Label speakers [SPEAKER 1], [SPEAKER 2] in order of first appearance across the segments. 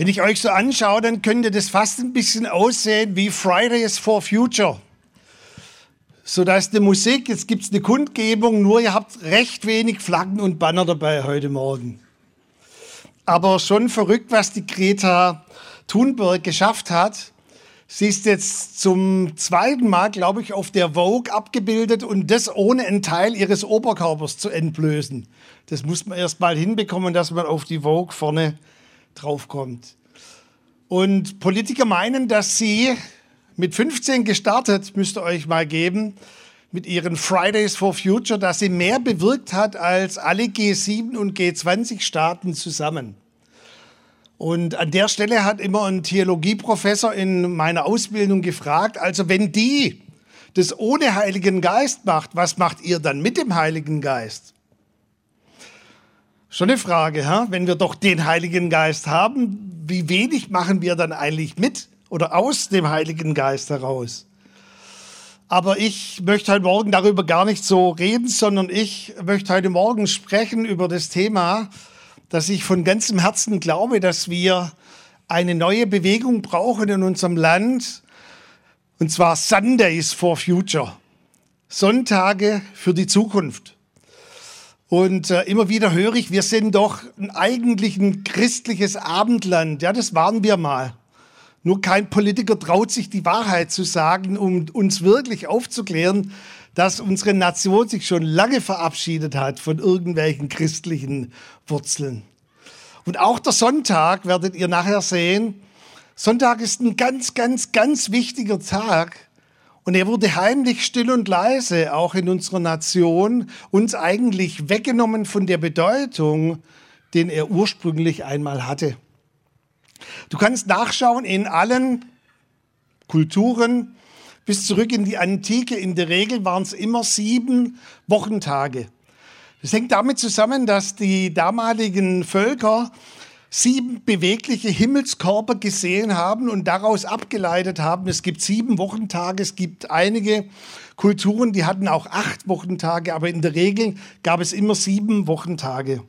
[SPEAKER 1] Wenn ich euch so anschaue, dann könnte das fast ein bisschen aussehen wie Fridays for Future. So da ist eine Musik, jetzt gibt es eine Kundgebung, nur ihr habt recht wenig Flaggen und Banner dabei heute Morgen. Aber schon verrückt, was die Greta Thunberg geschafft hat. Sie ist jetzt zum zweiten Mal, glaube ich, auf der Vogue abgebildet und das ohne einen Teil ihres Oberkörpers zu entblößen. Das muss man erst mal hinbekommen, dass man auf die Vogue vorne draufkommt. Und Politiker meinen, dass sie mit 15 gestartet, müsst ihr euch mal geben, mit ihren Fridays for Future, dass sie mehr bewirkt hat als alle G7 und G20-Staaten zusammen. Und an der Stelle hat immer ein Theologieprofessor in meiner Ausbildung gefragt, also wenn die das ohne Heiligen Geist macht, was macht ihr dann mit dem Heiligen Geist? Schon eine Frage, hä? wenn wir doch den Heiligen Geist haben, wie wenig machen wir dann eigentlich mit oder aus dem Heiligen Geist heraus? Aber ich möchte heute Morgen darüber gar nicht so reden, sondern ich möchte heute Morgen sprechen über das Thema, dass ich von ganzem Herzen glaube, dass wir eine neue Bewegung brauchen in unserem Land, und zwar Sundays for Future, Sonntage für die Zukunft. Und äh, immer wieder höre ich, wir sind doch eigentlich ein christliches Abendland. Ja, das waren wir mal. Nur kein Politiker traut sich die Wahrheit zu sagen, um uns wirklich aufzuklären, dass unsere Nation sich schon lange verabschiedet hat von irgendwelchen christlichen Wurzeln. Und auch der Sonntag werdet ihr nachher sehen. Sonntag ist ein ganz, ganz, ganz wichtiger Tag und er wurde heimlich still und leise, auch in unserer Nation, uns eigentlich weggenommen von der Bedeutung, den er ursprünglich einmal hatte. Du kannst nachschauen in allen Kulturen bis zurück in die Antike. In der Regel waren es immer sieben Wochentage. Das hängt damit zusammen, dass die damaligen Völker sieben bewegliche Himmelskörper gesehen haben und daraus abgeleitet haben, es gibt sieben Wochentage, es gibt einige Kulturen, die hatten auch acht Wochentage, aber in der Regel gab es immer sieben Wochentage.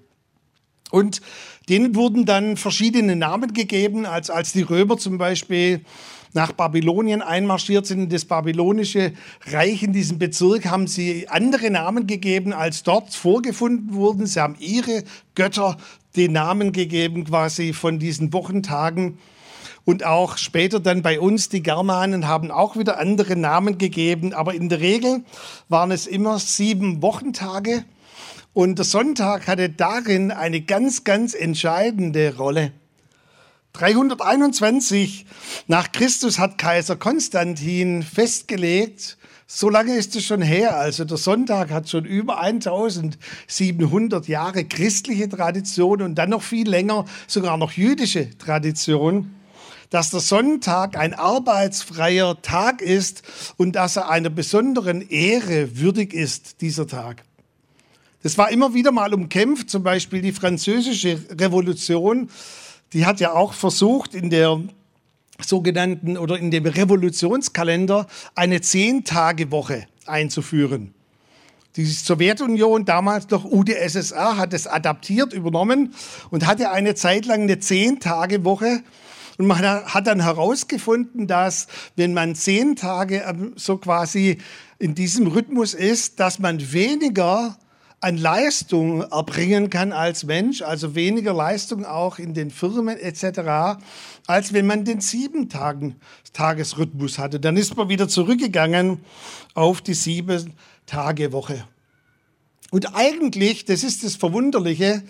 [SPEAKER 1] Und denen wurden dann verschiedene Namen gegeben, als, als die Römer zum Beispiel nach Babylonien einmarschiert sind, in das babylonische Reich in diesem Bezirk, haben sie andere Namen gegeben, als dort vorgefunden wurden. Sie haben ihre Götter den Namen gegeben quasi von diesen Wochentagen. Und auch später dann bei uns, die Germanen haben auch wieder andere Namen gegeben. Aber in der Regel waren es immer sieben Wochentage. Und der Sonntag hatte darin eine ganz, ganz entscheidende Rolle. 321 nach Christus hat Kaiser Konstantin festgelegt, so lange ist es schon her. Also der Sonntag hat schon über 1700 Jahre christliche Tradition und dann noch viel länger sogar noch jüdische Tradition, dass der Sonntag ein arbeitsfreier Tag ist und dass er einer besonderen Ehre würdig ist, dieser Tag. Das war immer wieder mal umkämpft, zum Beispiel die französische Revolution, die hat ja auch versucht, in der sogenannten oder in dem Revolutionskalender eine Zehn-Tage-Woche einzuführen. Die Sowjetunion, damals noch UdSSR, hat es adaptiert, übernommen und hatte eine Zeit lang eine Zehn-Tage-Woche. Und man hat dann herausgefunden, dass wenn man zehn Tage ähm, so quasi in diesem Rhythmus ist, dass man weniger an Leistung erbringen kann als Mensch, also weniger Leistung auch in den Firmen etc., als wenn man den sieben Tagen Tagesrhythmus hatte. Dann ist man wieder zurückgegangen auf die sieben Tage Woche. Und eigentlich, das ist das Verwunderliche,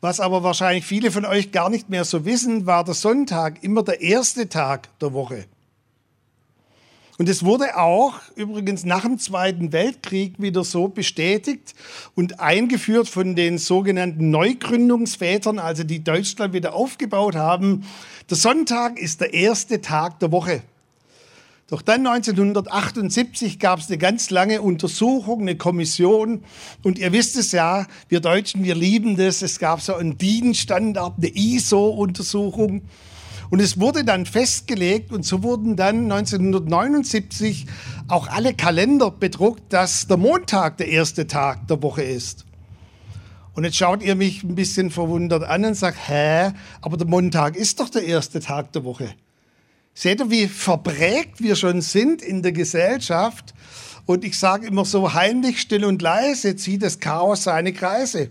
[SPEAKER 1] was aber wahrscheinlich viele von euch gar nicht mehr so wissen, war der Sonntag immer der erste Tag der Woche. Und es wurde auch übrigens nach dem Zweiten Weltkrieg wieder so bestätigt und eingeführt von den sogenannten Neugründungsvätern, also die Deutschland wieder aufgebaut haben. Der Sonntag ist der erste Tag der Woche. Doch dann 1978 gab es eine ganz lange Untersuchung, eine Kommission. Und ihr wisst es ja, wir Deutschen, wir lieben das. Es gab so einen DIN-Standard, eine ISO-Untersuchung. Und es wurde dann festgelegt und so wurden dann 1979 auch alle Kalender bedruckt, dass der Montag der erste Tag der Woche ist. Und jetzt schaut ihr mich ein bisschen verwundert an und sagt, hä, aber der Montag ist doch der erste Tag der Woche. Seht ihr, wie verprägt wir schon sind in der Gesellschaft? Und ich sage immer so heimlich, still und leise zieht das Chaos seine Kreise.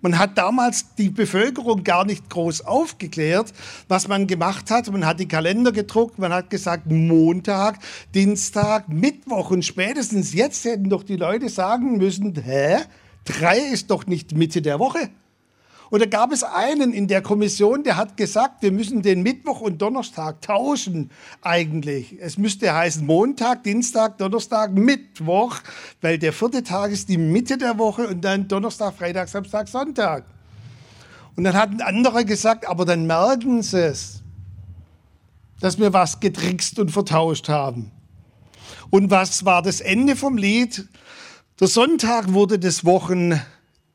[SPEAKER 1] Man hat damals die Bevölkerung gar nicht groß aufgeklärt, was man gemacht hat. Man hat die Kalender gedruckt, man hat gesagt Montag, Dienstag, Mittwoch und spätestens jetzt hätten doch die Leute sagen müssen, hä? Drei ist doch nicht Mitte der Woche. Und da gab es einen in der Kommission, der hat gesagt, wir müssen den Mittwoch und Donnerstag tauschen eigentlich. Es müsste heißen Montag, Dienstag, Donnerstag, Mittwoch, weil der vierte Tag ist die Mitte der Woche und dann Donnerstag, Freitag, Samstag, Sonntag. Und dann hat ein anderer gesagt, aber dann merken sie es, dass wir was getrickst und vertauscht haben. Und was war das Ende vom Lied? Der Sonntag wurde das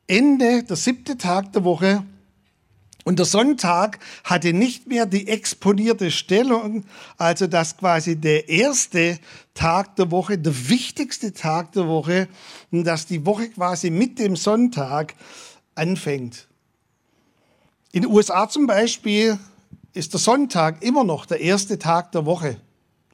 [SPEAKER 1] Wochenende, der siebte Tag der Woche. Und der Sonntag hatte nicht mehr die exponierte Stellung, also dass quasi der erste Tag der Woche, der wichtigste Tag der Woche, und dass die Woche quasi mit dem Sonntag anfängt. In den USA zum Beispiel ist der Sonntag immer noch der erste Tag der Woche.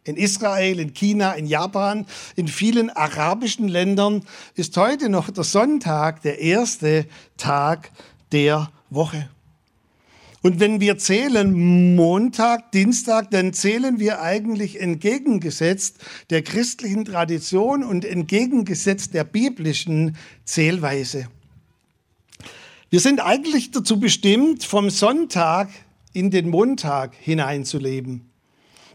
[SPEAKER 1] In Israel, in China, in Japan, in vielen arabischen Ländern ist heute noch der Sonntag der erste Tag der Woche. Und wenn wir zählen Montag, Dienstag, dann zählen wir eigentlich entgegengesetzt der christlichen Tradition und entgegengesetzt der biblischen Zählweise. Wir sind eigentlich dazu bestimmt, vom Sonntag in den Montag hineinzuleben.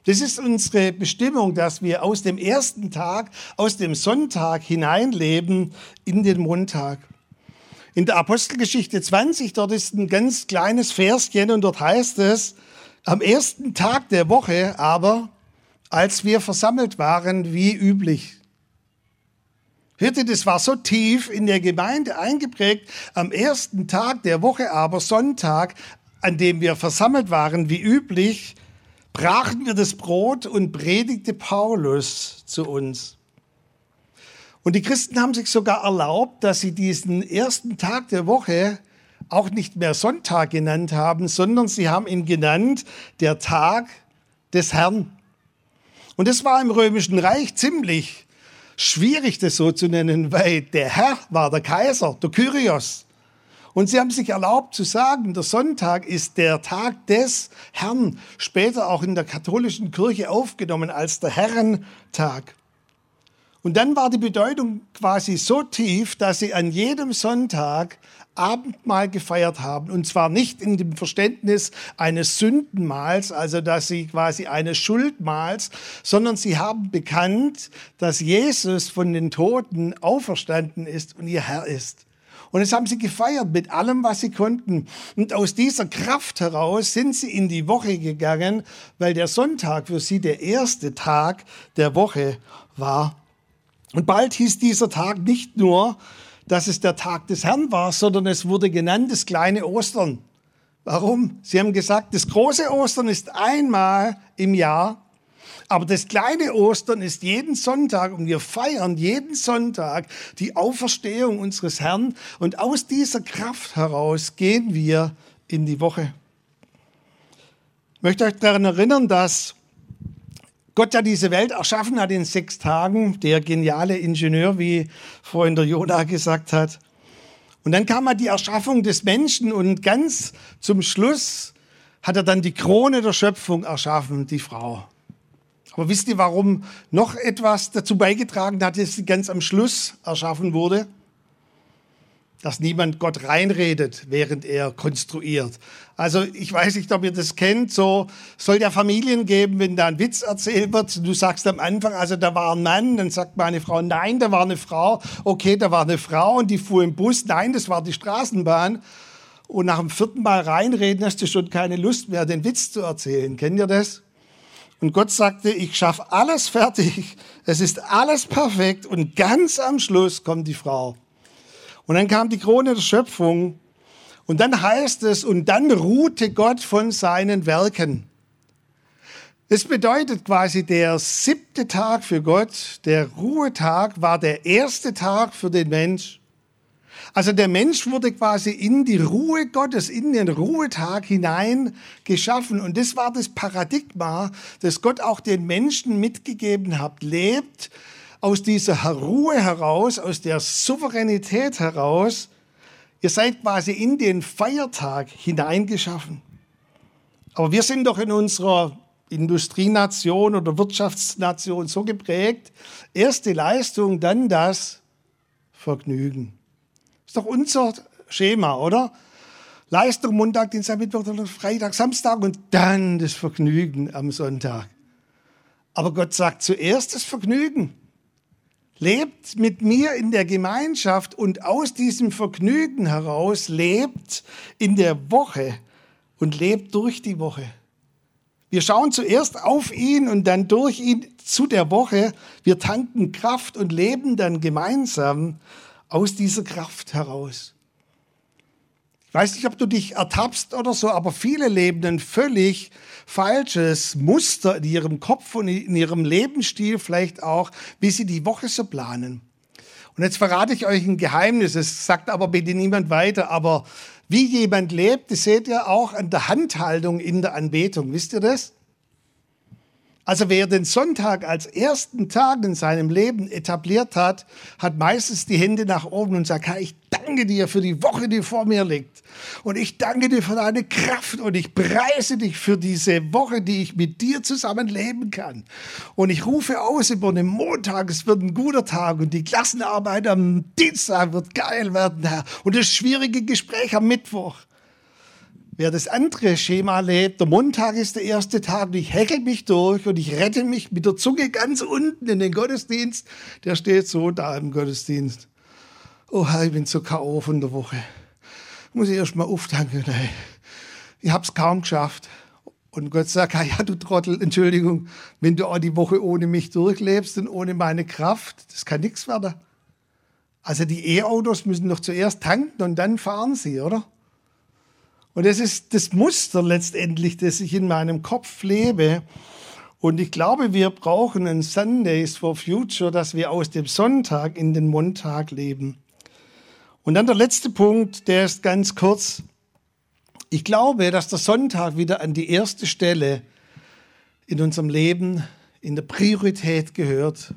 [SPEAKER 1] Das ist unsere Bestimmung, dass wir aus dem ersten Tag, aus dem Sonntag hineinleben in den Montag. In der Apostelgeschichte 20, dort ist ein ganz kleines Verschen und dort heißt es, am ersten Tag der Woche aber, als wir versammelt waren, wie üblich. Hörte, das war so tief in der Gemeinde eingeprägt, am ersten Tag der Woche aber, Sonntag, an dem wir versammelt waren, wie üblich, brachen wir das Brot und predigte Paulus zu uns. Und die Christen haben sich sogar erlaubt, dass sie diesen ersten Tag der Woche auch nicht mehr Sonntag genannt haben, sondern sie haben ihn genannt der Tag des Herrn. Und es war im römischen Reich ziemlich schwierig, das so zu nennen, weil der Herr war der Kaiser, der Kyrios. Und sie haben sich erlaubt zu sagen, der Sonntag ist der Tag des Herrn, später auch in der katholischen Kirche aufgenommen als der Herrentag. Und dann war die Bedeutung quasi so tief, dass sie an jedem Sonntag Abendmahl gefeiert haben. Und zwar nicht in dem Verständnis eines Sündenmahls, also dass sie quasi eines Schuldmahls, sondern sie haben bekannt, dass Jesus von den Toten auferstanden ist und ihr Herr ist. Und das haben sie gefeiert mit allem, was sie konnten. Und aus dieser Kraft heraus sind sie in die Woche gegangen, weil der Sonntag für sie der erste Tag der Woche war. Und bald hieß dieser Tag nicht nur, dass es der Tag des Herrn war, sondern es wurde genannt das kleine Ostern. Warum? Sie haben gesagt, das große Ostern ist einmal im Jahr aber das kleine Ostern ist jeden Sonntag und wir feiern jeden Sonntag die Auferstehung unseres Herrn und aus dieser Kraft heraus gehen wir in die Woche. Ich möchte euch daran erinnern, dass Gott ja diese Welt erschaffen hat in sechs Tagen, der geniale Ingenieur, wie Freund der Jona gesagt hat. Und dann kam mal die Erschaffung des Menschen und ganz zum Schluss hat er dann die Krone der Schöpfung erschaffen, die Frau. Aber wisst ihr, warum noch etwas dazu beigetragen hat, dass sie ganz am Schluss erschaffen wurde? Dass niemand Gott reinredet, während er konstruiert. Also ich weiß nicht, ob ihr das kennt. So soll ja Familien geben, wenn da ein Witz erzählt wird. Du sagst am Anfang, also da war ein Mann, dann sagt meine Frau, nein, da war eine Frau. Okay, da war eine Frau und die fuhr im Bus. Nein, das war die Straßenbahn. Und nach dem vierten Mal reinreden hast du schon keine Lust mehr, den Witz zu erzählen. Kennt ihr das? Und Gott sagte, ich schaffe alles fertig, es ist alles perfekt und ganz am Schluss kommt die Frau. Und dann kam die Krone der Schöpfung und dann heißt es, und dann ruhte Gott von seinen Werken. Es bedeutet quasi, der siebte Tag für Gott, der Ruhetag, war der erste Tag für den Mensch. Also der Mensch wurde quasi in die Ruhe Gottes, in den Ruhetag hinein geschaffen. Und das war das Paradigma, das Gott auch den Menschen mitgegeben hat. Lebt aus dieser Ruhe heraus, aus der Souveränität heraus. Ihr seid quasi in den Feiertag hineingeschaffen. Aber wir sind doch in unserer Industrienation oder Wirtschaftsnation so geprägt, erste Leistung, dann das Vergnügen. Ist doch unser Schema, oder? Leistung Montag, Dienstag, Mittwoch, Freitag, Samstag und dann das Vergnügen am Sonntag. Aber Gott sagt zuerst das Vergnügen. Lebt mit mir in der Gemeinschaft und aus diesem Vergnügen heraus lebt in der Woche und lebt durch die Woche. Wir schauen zuerst auf ihn und dann durch ihn zu der Woche. Wir tanken Kraft und leben dann gemeinsam aus dieser Kraft heraus. Ich weiß nicht, ob du dich ertappst oder so, aber viele leben ein völlig falsches Muster in ihrem Kopf und in ihrem Lebensstil vielleicht auch, wie sie die Woche so planen. Und jetzt verrate ich euch ein Geheimnis, es sagt aber bitte niemand weiter, aber wie jemand lebt, das seht ihr auch an der Handhaltung in der Anbetung. Wisst ihr das? Also wer den Sonntag als ersten Tag in seinem Leben etabliert hat, hat meistens die Hände nach oben und sagt, Herr, ich danke dir für die Woche, die vor mir liegt. Und ich danke dir für deine Kraft und ich preise dich für diese Woche, die ich mit dir zusammen leben kann. Und ich rufe aus über den Montag, es wird ein guter Tag und die Klassenarbeit am Dienstag wird geil werden, Herr. Und das schwierige Gespräch am Mittwoch. Wer das andere Schema lebt, der Montag ist der erste Tag und ich heckel mich durch und ich rette mich mit der Zunge ganz unten in den Gottesdienst. Der steht so da im Gottesdienst. Oh, ich bin so K.O. von der Woche. Muss ich erst mal auftanken. Nein. Ich hab's kaum geschafft. Und Gott sagt, ja, du Trottel, Entschuldigung, wenn du auch die Woche ohne mich durchlebst und ohne meine Kraft, das kann nichts werden. Also die E-Autos müssen doch zuerst tanken und dann fahren sie, oder? Und das ist das Muster letztendlich, das ich in meinem Kopf lebe. Und ich glaube, wir brauchen ein Sundays for Future, dass wir aus dem Sonntag in den Montag leben. Und dann der letzte Punkt, der ist ganz kurz. Ich glaube, dass der Sonntag wieder an die erste Stelle in unserem Leben, in der Priorität gehört.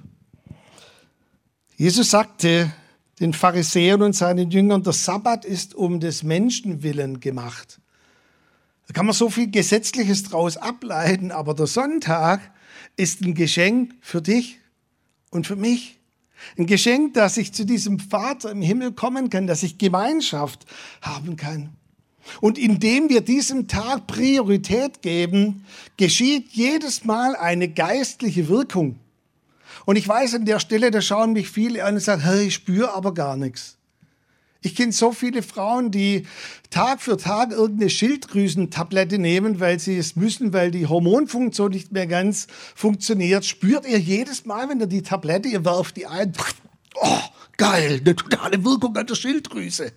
[SPEAKER 1] Jesus sagte, den Pharisäern und seinen Jüngern, der Sabbat ist um des Menschen willen gemacht. Da kann man so viel Gesetzliches draus ableiten, aber der Sonntag ist ein Geschenk für dich und für mich. Ein Geschenk, dass ich zu diesem Vater im Himmel kommen kann, dass ich Gemeinschaft haben kann. Und indem wir diesem Tag Priorität geben, geschieht jedes Mal eine geistliche Wirkung. Und ich weiß an der Stelle, da schauen mich viele an und sagen, hey, ich spüre aber gar nichts. Ich kenne so viele Frauen, die Tag für Tag irgendeine Schilddrüsentablette nehmen, weil sie es müssen, weil die Hormonfunktion nicht mehr ganz funktioniert. Spürt ihr jedes Mal, wenn ihr die Tablette, ihr werft die ein, oh, geil, eine totale Wirkung an der Schilddrüse.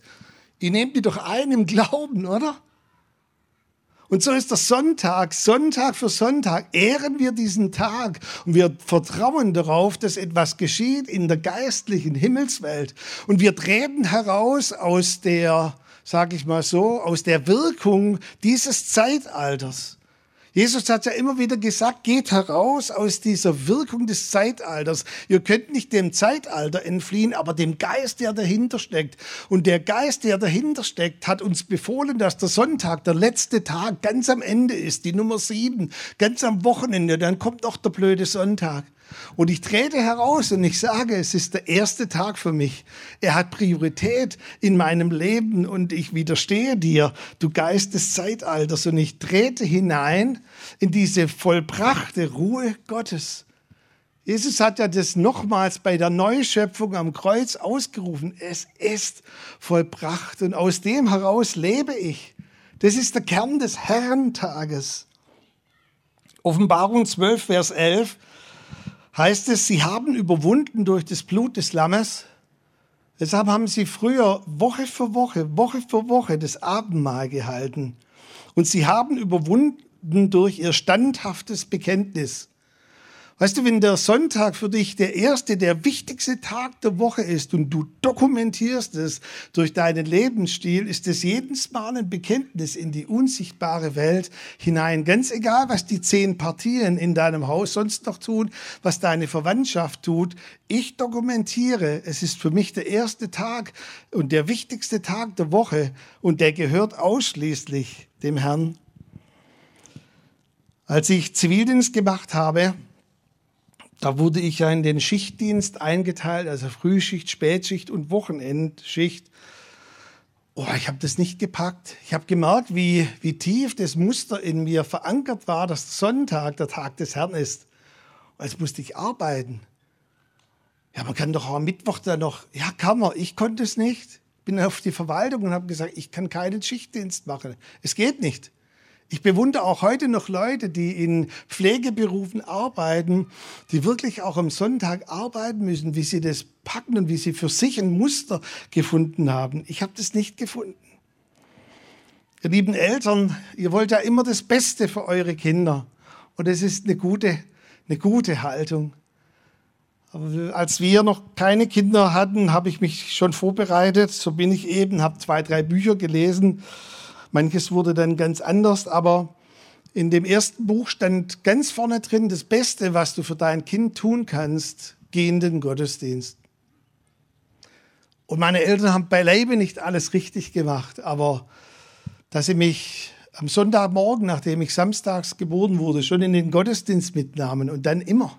[SPEAKER 1] Ihr nehmt die doch ein im Glauben, oder? Und so ist der Sonntag, Sonntag für Sonntag, ehren wir diesen Tag und wir vertrauen darauf, dass etwas geschieht in der geistlichen Himmelswelt. Und wir treten heraus aus der, sag ich mal so, aus der Wirkung dieses Zeitalters. Jesus hat ja immer wieder gesagt, geht heraus aus dieser Wirkung des Zeitalters. Ihr könnt nicht dem Zeitalter entfliehen, aber dem Geist, der dahinter steckt. Und der Geist, der dahinter steckt, hat uns befohlen, dass der Sonntag, der letzte Tag, ganz am Ende ist, die Nummer sieben, ganz am Wochenende. Dann kommt noch der blöde Sonntag. Und ich trete heraus und ich sage, es ist der erste Tag für mich. Er hat Priorität in meinem Leben und ich widerstehe dir, du Geist des Zeitalters. Und ich trete hinein in diese vollbrachte Ruhe Gottes. Jesus hat ja das nochmals bei der Neuschöpfung am Kreuz ausgerufen. Es ist vollbracht und aus dem heraus lebe ich. Das ist der Kern des Herrentages. Offenbarung 12, Vers 11 heißt es, sie haben überwunden durch das Blut des Lammes. Deshalb haben sie früher Woche für Woche, Woche für Woche das Abendmahl gehalten. Und sie haben überwunden durch ihr standhaftes Bekenntnis. Weißt du, wenn der Sonntag für dich der erste, der wichtigste Tag der Woche ist und du dokumentierst es durch deinen Lebensstil, ist es jedes Mal ein Bekenntnis in die unsichtbare Welt hinein. Ganz egal, was die zehn Partien in deinem Haus sonst noch tun, was deine Verwandtschaft tut. Ich dokumentiere, es ist für mich der erste Tag und der wichtigste Tag der Woche und der gehört ausschließlich dem Herrn. Als ich Zivildienst gemacht habe, da wurde ich ja in den Schichtdienst eingeteilt, also Frühschicht, Spätschicht und Wochenendschicht. Oh, ich habe das nicht gepackt. Ich habe gemerkt, wie, wie tief das Muster in mir verankert war, dass Sonntag der Tag des Herrn ist. Und jetzt musste ich arbeiten. Ja, man kann doch am Mittwoch dann noch, ja, kann man. Ich konnte es nicht. Bin auf die Verwaltung und habe gesagt, ich kann keinen Schichtdienst machen. Es geht nicht. Ich bewundere auch heute noch Leute, die in Pflegeberufen arbeiten, die wirklich auch am Sonntag arbeiten müssen, wie sie das packen und wie sie für sich ein Muster gefunden haben. Ich habe das nicht gefunden. Ihr lieben Eltern, ihr wollt ja immer das Beste für eure Kinder. Und es ist eine gute, eine gute Haltung. Aber als wir noch keine Kinder hatten, habe ich mich schon vorbereitet. So bin ich eben, habe zwei, drei Bücher gelesen Manches wurde dann ganz anders, aber in dem ersten Buch stand ganz vorne drin, das Beste, was du für dein Kind tun kannst, geh in den Gottesdienst. Und meine Eltern haben beileibe nicht alles richtig gemacht, aber dass sie mich am Sonntagmorgen, nachdem ich samstags geboren wurde, schon in den Gottesdienst mitnahmen und dann immer.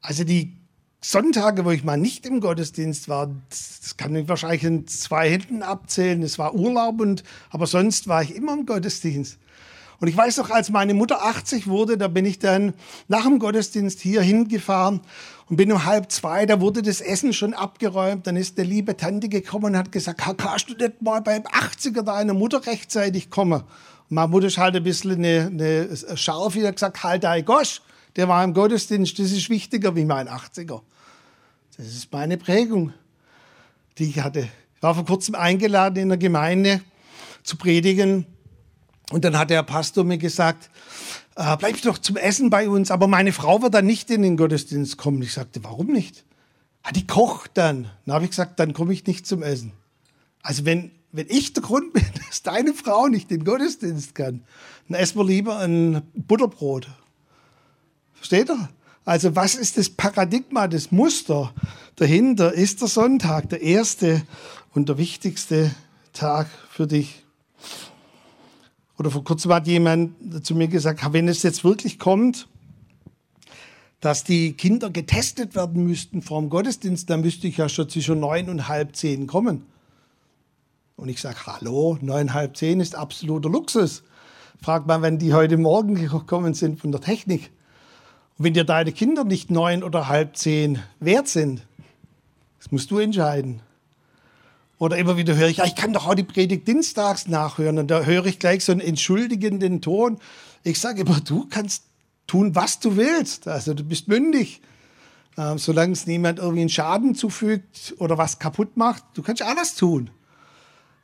[SPEAKER 1] Also die Sonntage, wo ich mal nicht im Gottesdienst war, das kann ich wahrscheinlich in zwei Händen abzählen. Es war Urlaub und, aber sonst war ich immer im Gottesdienst. Und ich weiß noch, als meine Mutter 80 wurde, da bin ich dann nach dem Gottesdienst hier hingefahren und bin um halb zwei, da wurde das Essen schon abgeräumt. Dann ist eine liebe Tante gekommen und hat gesagt, kannst du nicht mal beim 80er deiner Mutter rechtzeitig kommen? Und meine Mutter ist halt ein bisschen eine, eine scharf, hat gesagt, halt dein Gosch der war im Gottesdienst, das ist wichtiger wie mein 80er. Das ist meine Prägung, die ich hatte. Ich war vor kurzem eingeladen in der Gemeinde zu predigen und dann hat der Pastor mir gesagt, äh, bleib doch zum Essen bei uns, aber meine Frau wird dann nicht in den Gottesdienst kommen. Ich sagte, warum nicht? Ah, die kocht dann. Dann habe ich gesagt, dann komme ich nicht zum Essen. Also wenn, wenn ich der Grund bin, dass deine Frau nicht in den Gottesdienst kann, dann essen wir lieber ein Butterbrot Versteht ihr? Also was ist das Paradigma, das Muster dahinter? Ist der Sonntag der erste und der wichtigste Tag für dich? Oder vor kurzem hat jemand zu mir gesagt, wenn es jetzt wirklich kommt, dass die Kinder getestet werden müssten vor dem Gottesdienst, dann müsste ich ja schon zwischen neun und halb zehn kommen. Und ich sage, hallo, neun, halb zehn ist absoluter Luxus. Frag mal, wenn die heute Morgen gekommen sind von der Technik. Und wenn dir deine Kinder nicht neun oder halb zehn wert sind, das musst du entscheiden. Oder immer wieder höre ich, ja, ich kann doch auch die Predigt dienstags nachhören. Und da höre ich gleich so einen entschuldigenden Ton. Ich sage immer, du kannst tun, was du willst. Also du bist mündig. Ähm, solange es niemand irgendwie einen Schaden zufügt oder was kaputt macht, du kannst alles tun.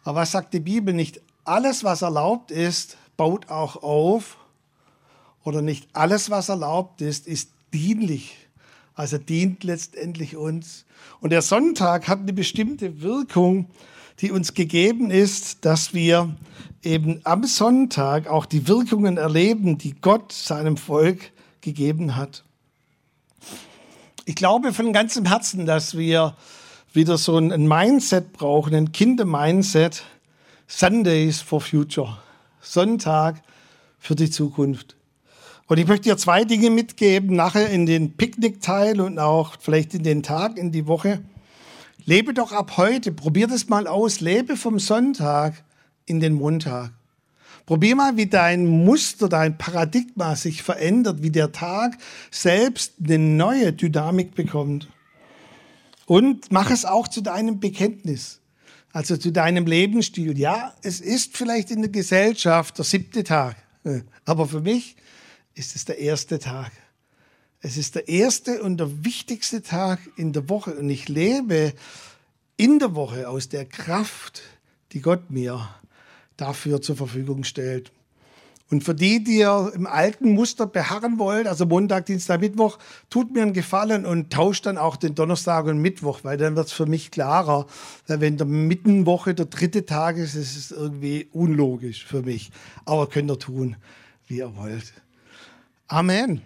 [SPEAKER 1] Aber was sagt die Bibel? Nicht alles, was erlaubt ist, baut auch auf oder nicht alles, was erlaubt ist, ist dienlich. Also dient letztendlich uns. Und der Sonntag hat eine bestimmte Wirkung, die uns gegeben ist, dass wir eben am Sonntag auch die Wirkungen erleben, die Gott seinem Volk gegeben hat. Ich glaube von ganzem Herzen, dass wir wieder so ein Mindset brauchen, ein Kinder-Mindset. Sundays for Future. Sonntag für die Zukunft. Und ich möchte dir zwei Dinge mitgeben, nachher in den Picknickteil und auch vielleicht in den Tag, in die Woche. Lebe doch ab heute, probier das mal aus, lebe vom Sonntag in den Montag. Probier mal, wie dein Muster, dein Paradigma sich verändert, wie der Tag selbst eine neue Dynamik bekommt. Und mach es auch zu deinem Bekenntnis, also zu deinem Lebensstil. Ja, es ist vielleicht in der Gesellschaft der siebte Tag, aber für mich ist es der erste Tag. Es ist der erste und der wichtigste Tag in der Woche und ich lebe in der Woche aus der Kraft, die Gott mir dafür zur Verfügung stellt. Und für die, die ihr im alten Muster beharren wollt, also Montag, Dienstag, Mittwoch, tut mir einen Gefallen und tauscht dann auch den Donnerstag und Mittwoch, weil dann wird es für mich klarer. Weil wenn der Mittenwoche der dritte Tag ist, ist es irgendwie unlogisch für mich. Aber könnt ihr tun, wie ihr wollt. Amen.